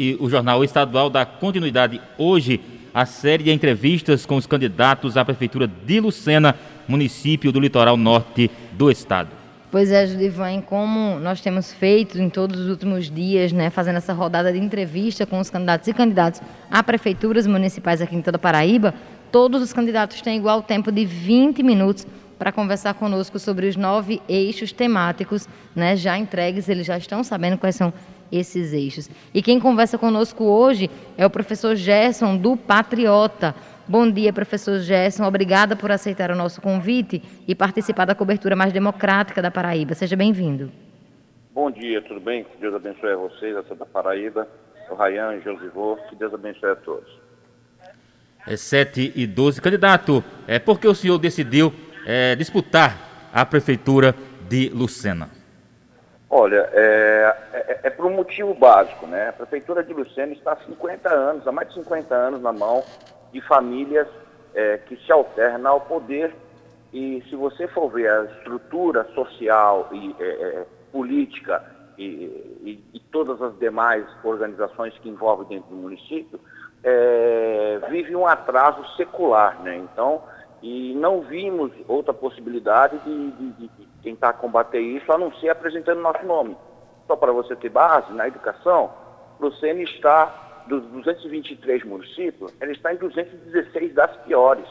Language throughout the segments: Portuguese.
e o jornal estadual dá continuidade hoje à série de entrevistas com os candidatos à prefeitura de Lucena, município do litoral norte do estado. Pois é, Judivan, como nós temos feito em todos os últimos dias, né, fazendo essa rodada de entrevista com os candidatos e candidatos a prefeituras municipais aqui em toda Paraíba, todos os candidatos têm igual tempo de 20 minutos para conversar conosco sobre os nove eixos temáticos, né, já entregues, eles já estão sabendo quais são esses eixos. E quem conversa conosco hoje é o professor Gerson, do Patriota. Bom dia, professor Gerson. Obrigada por aceitar o nosso convite e participar da cobertura mais democrática da Paraíba. Seja bem-vindo. Bom dia, tudo bem? Que Deus abençoe a vocês, a Santa Paraíba, o Rayan e Josivô. Que Deus abençoe a todos. É 7 e 12. Candidato, é por que o senhor decidiu é, disputar a prefeitura de Lucena? Olha, é, é, é, por um motivo básico, né? A Prefeitura de Lucena está há 50 anos, há mais de 50 anos na mão de famílias é, que se alternam ao poder e se você for ver a estrutura social e é, é, política e, e, e, todas as demais organizações que envolvem dentro do município, é, vive um atraso secular, né? Então, e não vimos outra possibilidade de, de, de tentar combater isso, a não ser apresentando nosso nome. Só para você ter base, na educação, Lucene está, dos 223 municípios, ele está em 216 das piores.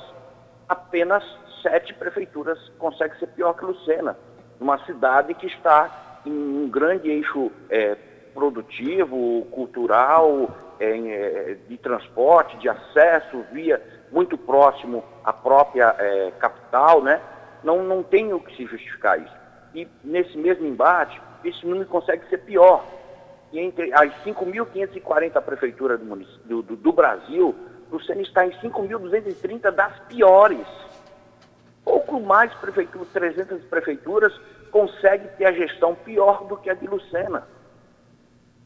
Apenas sete prefeituras conseguem ser pior que Lucena, uma cidade que está em um grande eixo é, produtivo, cultural, é, é, de transporte, de acesso, via muito próximo à própria é, capital, né? Não, não tem o que se justificar isso. E nesse mesmo embate, esse número consegue ser pior. E entre as 5.540 prefeituras do, do, do, do Brasil, Lucena está em 5.230 das piores. Pouco mais prefeituras, 300 prefeituras, consegue ter a gestão pior do que a de Lucena.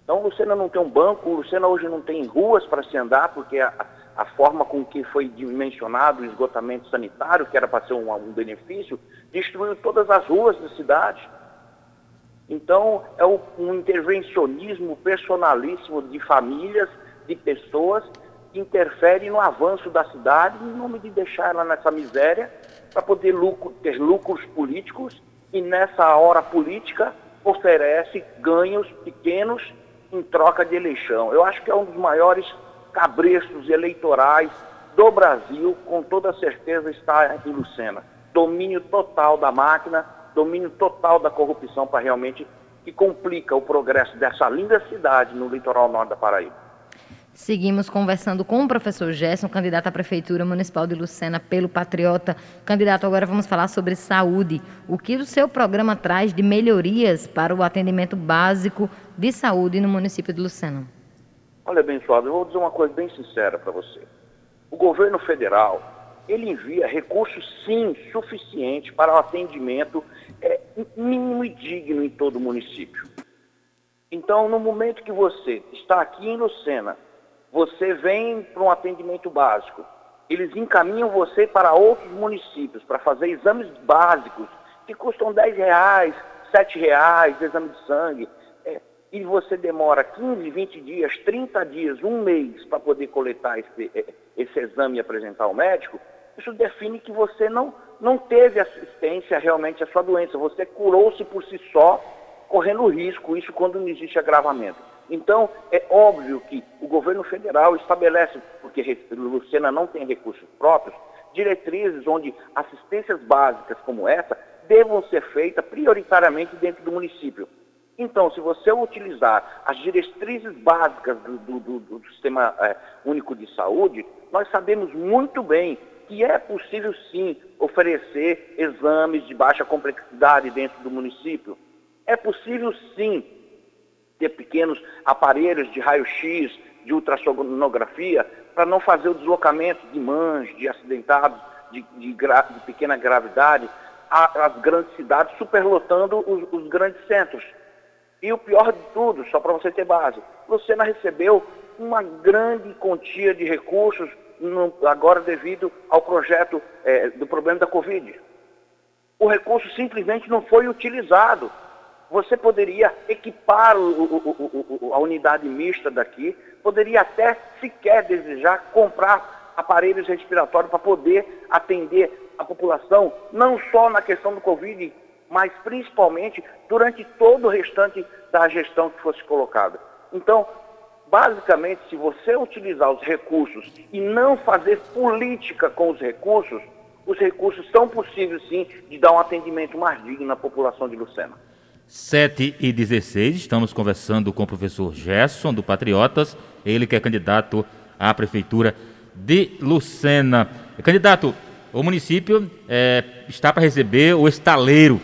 Então, Lucena não tem um banco, Lucena hoje não tem ruas para se andar, porque a, a forma com que foi dimensionado o esgotamento sanitário, que era para ser um, um benefício, destruiu todas as ruas da cidade. Então, é um intervencionismo personalíssimo de famílias, de pessoas, que interfere no avanço da cidade em nome de deixar ela nessa miséria para poder lucro, ter lucros políticos e nessa hora política oferece ganhos pequenos em troca de eleição. Eu acho que é um dos maiores cabrestos eleitorais do Brasil, com toda certeza está em Lucena. Domínio total da máquina, domínio total da corrupção para realmente que complica o progresso dessa linda cidade no litoral norte da Paraíba. Seguimos conversando com o professor Gerson, candidato à Prefeitura Municipal de Lucena pelo Patriota. Candidato, agora vamos falar sobre saúde. O que o seu programa traz de melhorias para o atendimento básico de saúde no município de Lucena? Olha, abençoado, eu vou dizer uma coisa bem sincera para você. O governo federal, ele envia recursos, sim, suficientes para o atendimento é, mínimo e digno em todo o município. Então, no momento que você está aqui em Lucena, você vem para um atendimento básico, eles encaminham você para outros municípios para fazer exames básicos que custam 10 reais, 7 reais, exame de sangue e você demora 15, 20 dias, 30 dias, um mês para poder coletar esse, eh, esse exame e apresentar ao médico, isso define que você não, não teve assistência realmente à sua doença. Você curou-se por si só, correndo risco, isso quando não existe agravamento. Então, é óbvio que o governo federal estabelece, porque Lucena não tem recursos próprios, diretrizes onde assistências básicas como essa devam ser feitas prioritariamente dentro do município. Então, se você utilizar as diretrizes básicas do, do, do, do Sistema é, Único de Saúde, nós sabemos muito bem que é possível sim oferecer exames de baixa complexidade dentro do município. É possível sim ter pequenos aparelhos de raio-x, de ultrassonografia, para não fazer o deslocamento de mães, de acidentados de, de, gra, de pequena gravidade às grandes cidades, superlotando os, os grandes centros. E o pior de tudo, só para você ter base, Lucena recebeu uma grande quantia de recursos no, agora devido ao projeto é, do problema da Covid. O recurso simplesmente não foi utilizado. você poderia equipar o, o, o, a unidade mista daqui, poderia até sequer desejar comprar aparelhos respiratórios para poder atender a população, não só na questão do Covid, mas principalmente durante todo o restante da gestão que fosse colocada. Então, basicamente, se você utilizar os recursos e não fazer política com os recursos, os recursos são possíveis sim de dar um atendimento mais digno à população de Lucena. 7 e 16, estamos conversando com o professor Gerson, do Patriotas, ele que é candidato à Prefeitura de Lucena. Candidato, o município é, está para receber o estaleiro.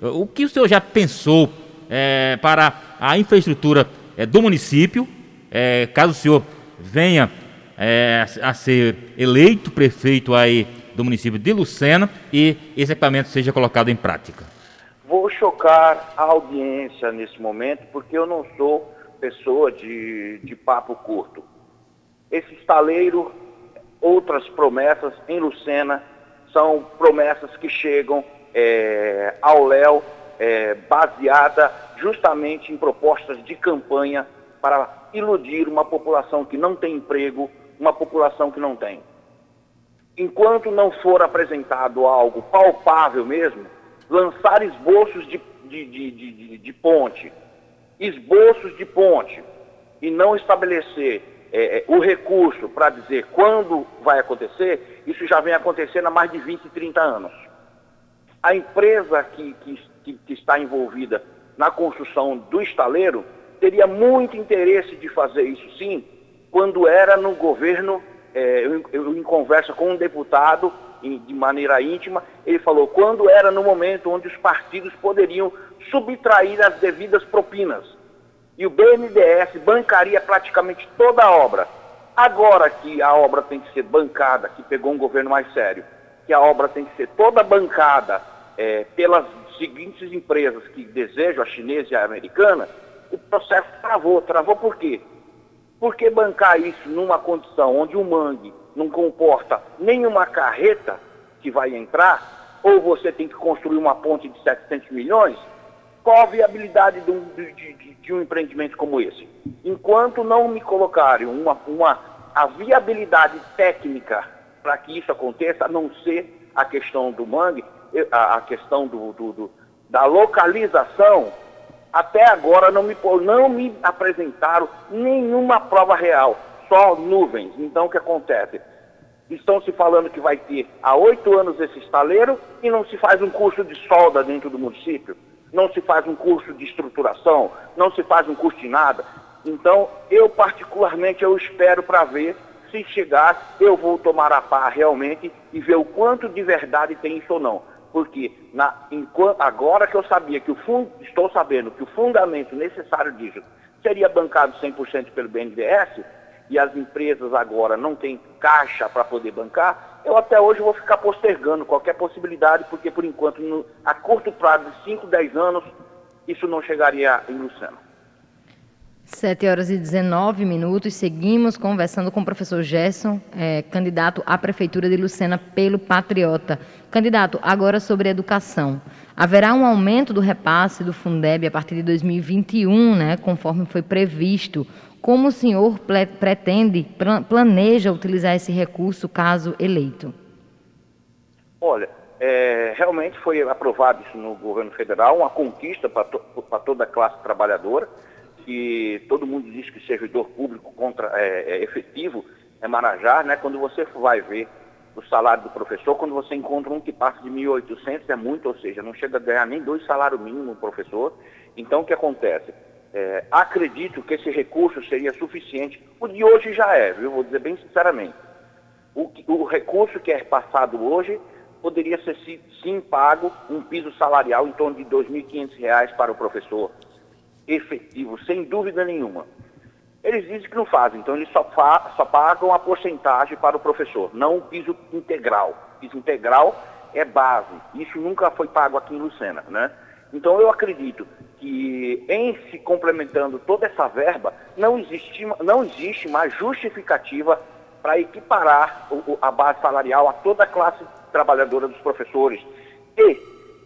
O que o senhor já pensou é, para a infraestrutura é, do município, é, caso o senhor venha é, a ser eleito prefeito aí do município de Lucena e esse equipamento seja colocado em prática? Vou chocar a audiência nesse momento, porque eu não sou pessoa de, de papo curto. Esse estaleiro, outras promessas em Lucena, são promessas que chegam é, ao Léo é, baseada justamente em propostas de campanha para iludir uma população que não tem emprego, uma população que não tem. Enquanto não for apresentado algo palpável mesmo, lançar esboços de, de, de, de, de ponte, esboços de ponte, e não estabelecer é, é o recurso para dizer quando vai acontecer, isso já vem acontecendo há mais de 20, 30 anos. A empresa que, que, que está envolvida na construção do estaleiro teria muito interesse de fazer isso sim, quando era no governo, é, eu, eu, em conversa com um deputado de maneira íntima, ele falou quando era no momento onde os partidos poderiam subtrair as devidas propinas. E o BNDES bancaria praticamente toda a obra. Agora que a obra tem que ser bancada, que pegou um governo mais sério, que a obra tem que ser toda bancada é, pelas seguintes empresas que desejam, a chinesa e a americana, o processo travou. Travou por quê? Porque bancar isso numa condição onde o mangue não comporta nenhuma carreta que vai entrar, ou você tem que construir uma ponte de 700 milhões, qual a viabilidade de um, de, de, de um empreendimento como esse? Enquanto não me colocarem uma, uma, a viabilidade técnica para que isso aconteça, a não ser a questão do mangue, a, a questão do, do, do, da localização, até agora não me, não me apresentaram nenhuma prova real só nuvens. Então o que acontece? Estão se falando que vai ter há oito anos esse estaleiro e não se faz um curso de solda dentro do município, não se faz um curso de estruturação, não se faz um curso de nada. Então, eu particularmente eu espero para ver se chegar, eu vou tomar a par realmente e ver o quanto de verdade tem isso ou não. Porque na, enquanto, agora que eu sabia que o fundo, estou sabendo que o fundamento necessário disso seria bancado 100% pelo BNDES, e as empresas agora não têm caixa para poder bancar, eu até hoje vou ficar postergando qualquer possibilidade, porque por enquanto, no, a curto prazo de 5, 10 anos, isso não chegaria em Luciano. 7 horas e 19 minutos, seguimos conversando com o professor Gerson, é, candidato à Prefeitura de Lucena pelo Patriota. Candidato, agora sobre educação. Haverá um aumento do repasse do Fundeb a partir de 2021, né, conforme foi previsto. Como o senhor pretende, planeja utilizar esse recurso caso eleito? Olha, é, realmente foi aprovado isso no governo federal, uma conquista para to, toda a classe trabalhadora, que todo mundo diz que servidor público contra, é, é efetivo é Marajá, né? Quando você vai ver o salário do professor, quando você encontra um que passa de 1.800 é muito, ou seja, não chega a ganhar nem dois salários mínimos professor. Então, o que acontece? É, acredito que esse recurso seria suficiente. O de hoje já é, viu? Vou dizer bem sinceramente. O, o recurso que é passado hoje poderia ser sim pago um piso salarial em torno de R$ 2.500 para o professor efetivo, sem dúvida nenhuma. Eles dizem que não fazem, então eles só, fa só pagam a porcentagem para o professor, não o piso integral. Piso integral é base. Isso nunca foi pago aqui em Lucena, né? Então eu acredito que em se complementando toda essa verba, não existe, não existe mais justificativa para equiparar a base salarial a toda a classe trabalhadora dos professores. E,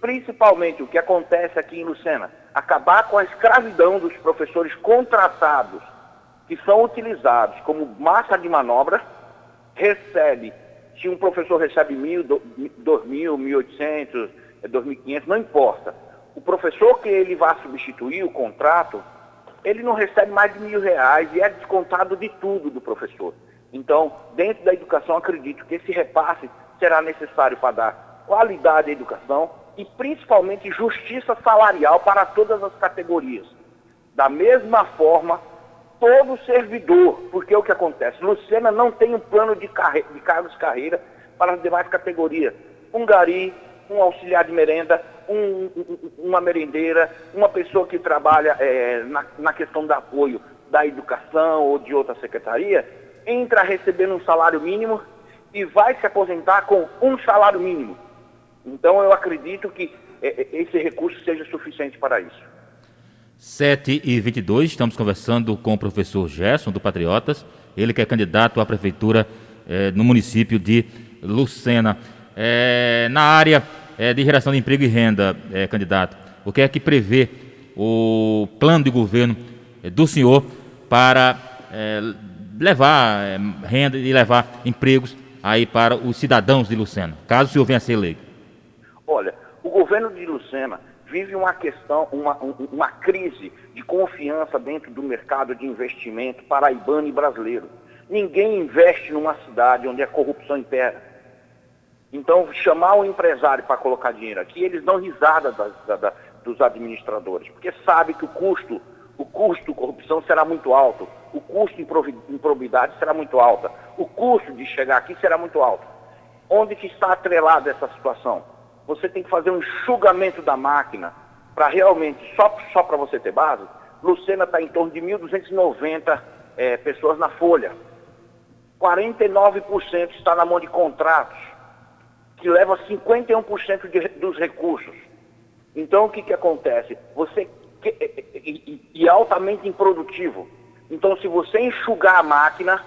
principalmente, o que acontece aqui em Lucena, acabar com a escravidão dos professores contratados, que são utilizados como massa de manobra, recebe, se um professor recebe mil, dois mil, mil oitocentos, dois mil quinhentos, não importa. O professor que ele vai substituir o contrato, ele não recebe mais de mil reais e é descontado de tudo do professor. Então, dentro da educação, acredito que esse repasse será necessário para dar qualidade à educação e principalmente justiça salarial para todas as categorias. Da mesma forma, todo servidor, porque é o que acontece? Lucena não tem um plano de, carre... de cargos carreira para as demais categorias. Um gari, um auxiliar de merenda, um, uma merendeira, uma pessoa que trabalha é, na, na questão do apoio da educação ou de outra secretaria, entra recebendo um salário mínimo e vai se aposentar com um salário mínimo. Então eu acredito que é, é, esse recurso seja suficiente para isso. 7 e 22 estamos conversando com o professor Gerson, do Patriotas, ele que é candidato à prefeitura é, no município de Lucena. É, na área é, de geração de emprego e renda, candidato, o que é que prevê o plano de governo do senhor para levar renda e levar empregos aí para os cidadãos de Lucena, caso o senhor venha a ser eleito? O governo de Lucena vive uma questão, uma, uma crise de confiança dentro do mercado de investimento paraibano e brasileiro. Ninguém investe numa cidade onde a corrupção impera. Então, chamar o empresário para colocar dinheiro aqui, eles dão risada da, da, dos administradores, porque sabe que o custo, o custo corrupção será muito alto, o custo improbidade será muito alta, o custo de chegar aqui será muito alto. Onde que está atrelada essa situação? Você tem que fazer um enxugamento da máquina para realmente, só, só para você ter base, Lucena está em torno de 1.290 é, pessoas na folha. 49% está na mão de contratos, que leva 51% de, dos recursos. Então, o que, que acontece? Você e, e, e altamente improdutivo. Então, se você enxugar a máquina,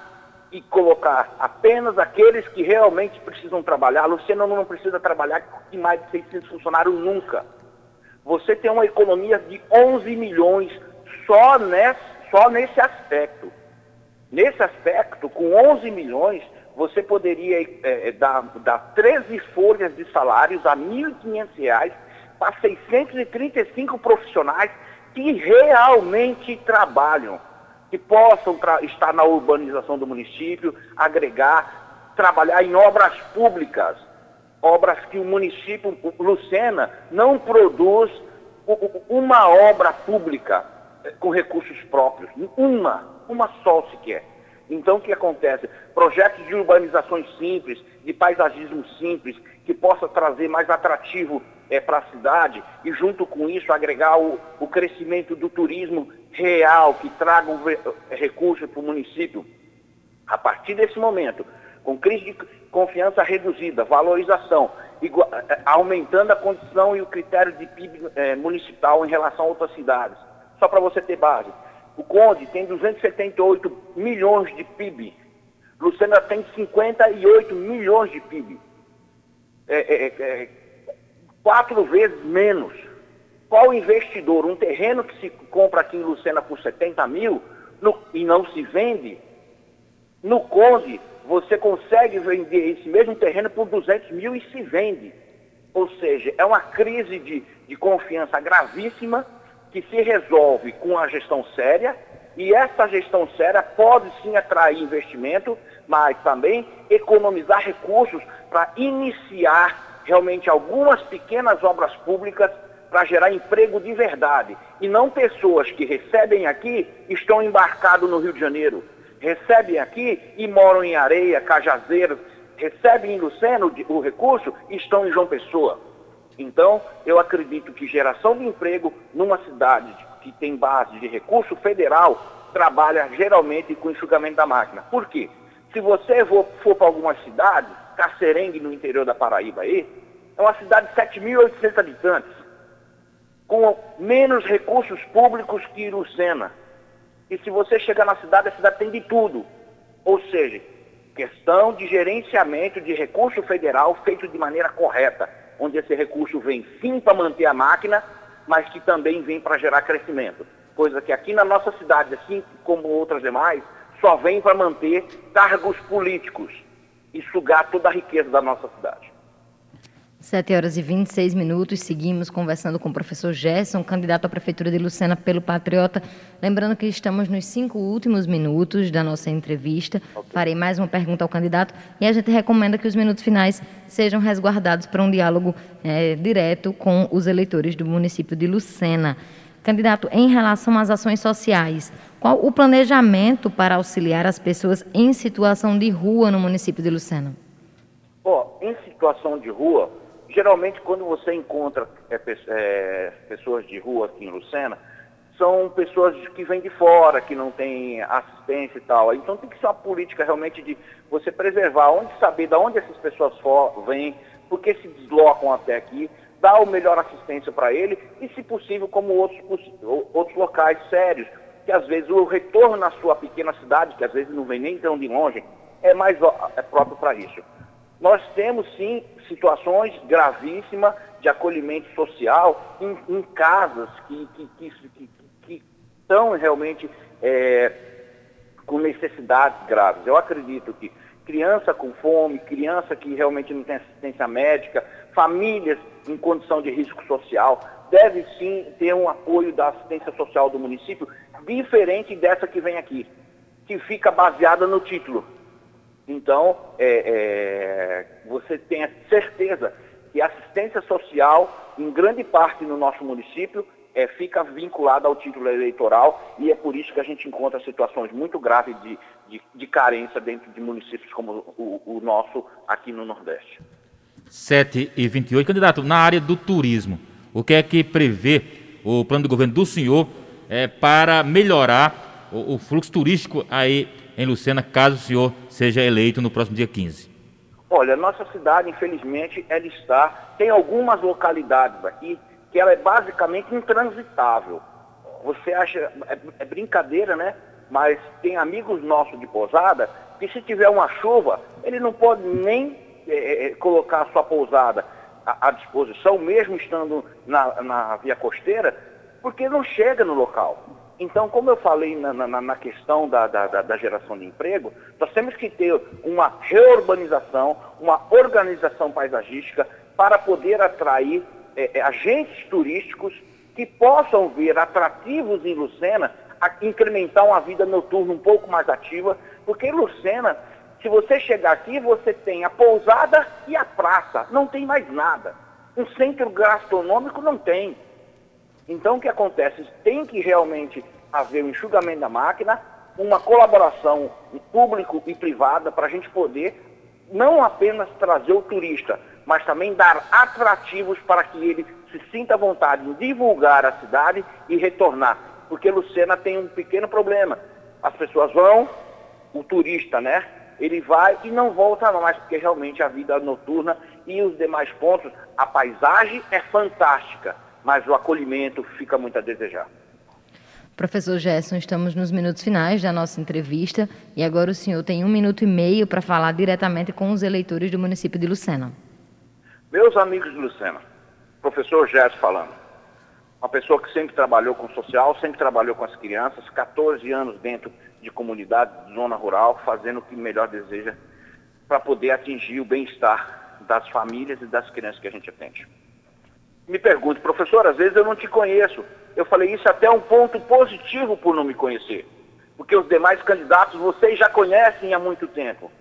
e colocar apenas aqueles que realmente precisam trabalhar. Luciana não precisa trabalhar com mais de 600 funcionários nunca. Você tem uma economia de 11 milhões só nesse, só nesse aspecto. Nesse aspecto, com 11 milhões, você poderia é, é dar, dar 13 folhas de salários a R$ 1.500 para 635 profissionais que realmente trabalham que possam estar na urbanização do município, agregar, trabalhar em obras públicas, obras que o município, Lucena, não produz uma obra pública eh, com recursos próprios, uma, uma só sequer. Então, o que acontece? Projetos de urbanizações simples, de paisagismo simples, que possa trazer mais atrativo é, para a cidade e, junto com isso, agregar o, o crescimento do turismo real, que traga um recurso para o município. A partir desse momento, com crise de confiança reduzida, valorização, igual, é, aumentando a condição e o critério de PIB é, municipal em relação a outras cidades. Só para você ter base. O Conde tem 278 milhões de PIB. Lucena tem 58 milhões de PIB. É, é, quatro vezes menos. Qual investidor, um terreno que se compra aqui em Lucena por 70 mil no, e não se vende, no Conde você consegue vender esse mesmo terreno por 200 mil e se vende. Ou seja, é uma crise de, de confiança gravíssima que se resolve com a gestão séria e essa gestão séria pode sim atrair investimento, mas também economizar recursos para iniciar realmente algumas pequenas obras públicas para gerar emprego de verdade. E não pessoas que recebem aqui estão embarcados no Rio de Janeiro. Recebem aqui e moram em Areia, Cajazeiras, recebem em Luceno o recurso e estão em João Pessoa. Então, eu acredito que geração de emprego numa cidade que tem base de recurso federal trabalha geralmente com enxugamento da máquina. Por quê? Se você for, for para algumas cidades, Cacerengue no interior da Paraíba aí, é uma cidade de 7.800 habitantes com menos recursos públicos que Lucena. E se você chegar na cidade, a cidade tem de tudo. Ou seja, questão de gerenciamento de recurso federal feito de maneira correta, onde esse recurso vem sim para manter a máquina, mas que também vem para gerar crescimento. Coisa que aqui na nossa cidade, assim como outras demais, só vem para manter cargos políticos e sugar toda a riqueza da nossa cidade. 7 horas e 26 minutos, seguimos conversando com o professor Gerson, candidato à Prefeitura de Lucena pelo Patriota. Lembrando que estamos nos cinco últimos minutos da nossa entrevista. Farei mais uma pergunta ao candidato e a gente recomenda que os minutos finais sejam resguardados para um diálogo é, direto com os eleitores do município de Lucena. Candidato, em relação às ações sociais, qual o planejamento para auxiliar as pessoas em situação de rua no município de Lucena? Bom, em situação de rua, geralmente quando você encontra é, é, pessoas de rua aqui em Lucena, são pessoas que vêm de fora, que não têm assistência e tal. Então tem que ser uma política realmente de você preservar, onde saber de onde essas pessoas vêm, porque se deslocam até aqui, dar o melhor assistência para ele e, se possível, como outros, outros locais sérios, que às vezes o retorno na sua pequena cidade, que às vezes não vem nem tão de longe, é mais é próprio para isso. Nós temos sim situações gravíssimas de acolhimento social em, em casas que, que, que, que, que estão realmente é, com necessidades graves. Eu acredito que criança com fome, criança que realmente não tem assistência médica, famílias em condição de risco social, deve sim ter um apoio da assistência social do município, diferente dessa que vem aqui, que fica baseada no título. Então, é, é, você tenha certeza que a assistência social, em grande parte no nosso município, é, fica vinculada ao título eleitoral e é por isso que a gente encontra situações muito graves de, de, de carência dentro de municípios como o, o, nosso aqui no Nordeste. 7 e 28. Candidato, na área do turismo, o que é que prevê o plano de governo do senhor é, para melhorar o, o fluxo turístico aí em Lucena, caso o senhor seja eleito no próximo dia 15? Olha, nossa cidade, infelizmente, ela está. Tem algumas localidades aqui que ela é basicamente intransitável. Você acha, é, é brincadeira, né? Mas tem amigos nossos de pousada que se tiver uma chuva, ele não pode nem é, é colocar a sua pousada à, à disposição, mesmo estando na, na via costeira, porque não chega no local. Então, como eu falei na, na, na questão da, da, da, geração de emprego, nós temos que ter uma reurbanização, uma organização paisagística para poder atrair é, é, agentes turísticos que possam ver atrativos em Lucena, a incrementar uma vida noturna um pouco mais ativa, porque Lucena, se você chegar aqui, você tem a pousada e a praça, não tem mais nada. Um centro gastronômico não tem. Então, o que acontece? Tem que realmente haver um enxugamento da máquina, uma colaboração público e privada para a gente poder não apenas trazer o turista, mas também dar atrativos para que ele se sinta à vontade em divulgar a cidade e retornar. Porque Lucena tem um pequeno problema. As pessoas vão, o turista, né? Ele vai e não volta mais, porque realmente a vida noturna e os demais pontos, a paisagem é fantástica mas o acolhimento fica muito a desejar. Professor Gerson, estamos nos minutos finais da nossa entrevista e agora o senhor tem um minuto e meio para falar diretamente com os eleitores do município de Lucena. Meus amigos de Lucena, professor Gerson falando, uma pessoa que sempre trabalhou com social, sempre trabalhou com as crianças, 14 anos dentro de comunidade, de zona rural, fazendo o que melhor deseja para poder atingir o bem-estar das famílias e das crianças que a gente atende me pergunte, professor, às vezes eu não te conheço. Eu falei isso até um ponto positivo por não me conhecer. Porque os demais candidatos vocês já conhecem há muito tempo.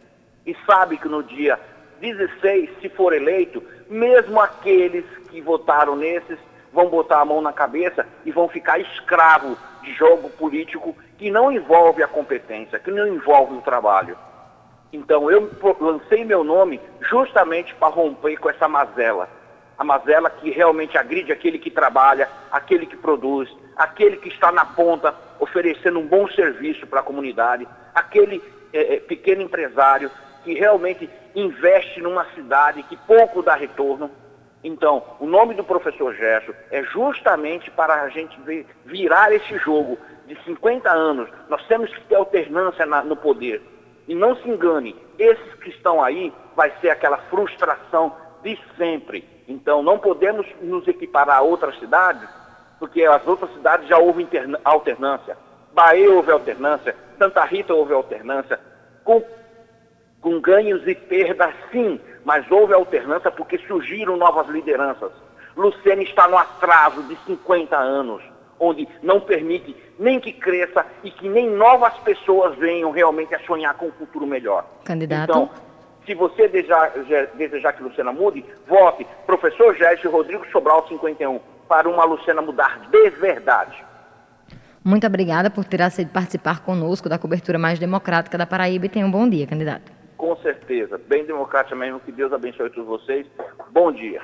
E sabe que no dia 16, se for eleito, mesmo aqueles que votaram nesses vão botar a mão na cabeça e vão ficar escravos de jogo político que não envolve a competência, que não envolve o trabalho. Então eu lancei meu nome justamente para romper com essa mazela a mazela que realmente agride aquele que trabalha, aquele que produz, aquele que está na ponta oferecendo um bom serviço para a comunidade, aquele é, pequeno empresário que realmente investe numa cidade que pouco dá retorno. Então, o nome do professor Gerson é justamente para a gente virar esse jogo de 50 anos. Nós temos que ter alternância na, no poder. E não se engane, esses que estão aí vai ser aquela frustração de sempre. Então, não podemos nos equiparar a outras cidades porque as outras cidades já houve alternância. Bahia houve alternância, Santa Rita houve alternância, com, com ganhos e perdas sim, mas houve alternância porque surgiram novas lideranças. Lucene está no atraso de 50 anos, onde não permite nem que cresça e que nem novas pessoas venham realmente a sonhar com um futuro melhor. Candidato. Então, se você desejar, desejar que Lucena mude, vote professor Gércio Rodrigo Sobral 51 para uma Lucena mudar de verdade. Muito obrigada por ter aceito participar conosco da cobertura mais democrática da Paraíba e tenha um bom dia, candidato. Com certeza, bem democrática mesmo, que Deus abençoe todos vocês. Bom dia.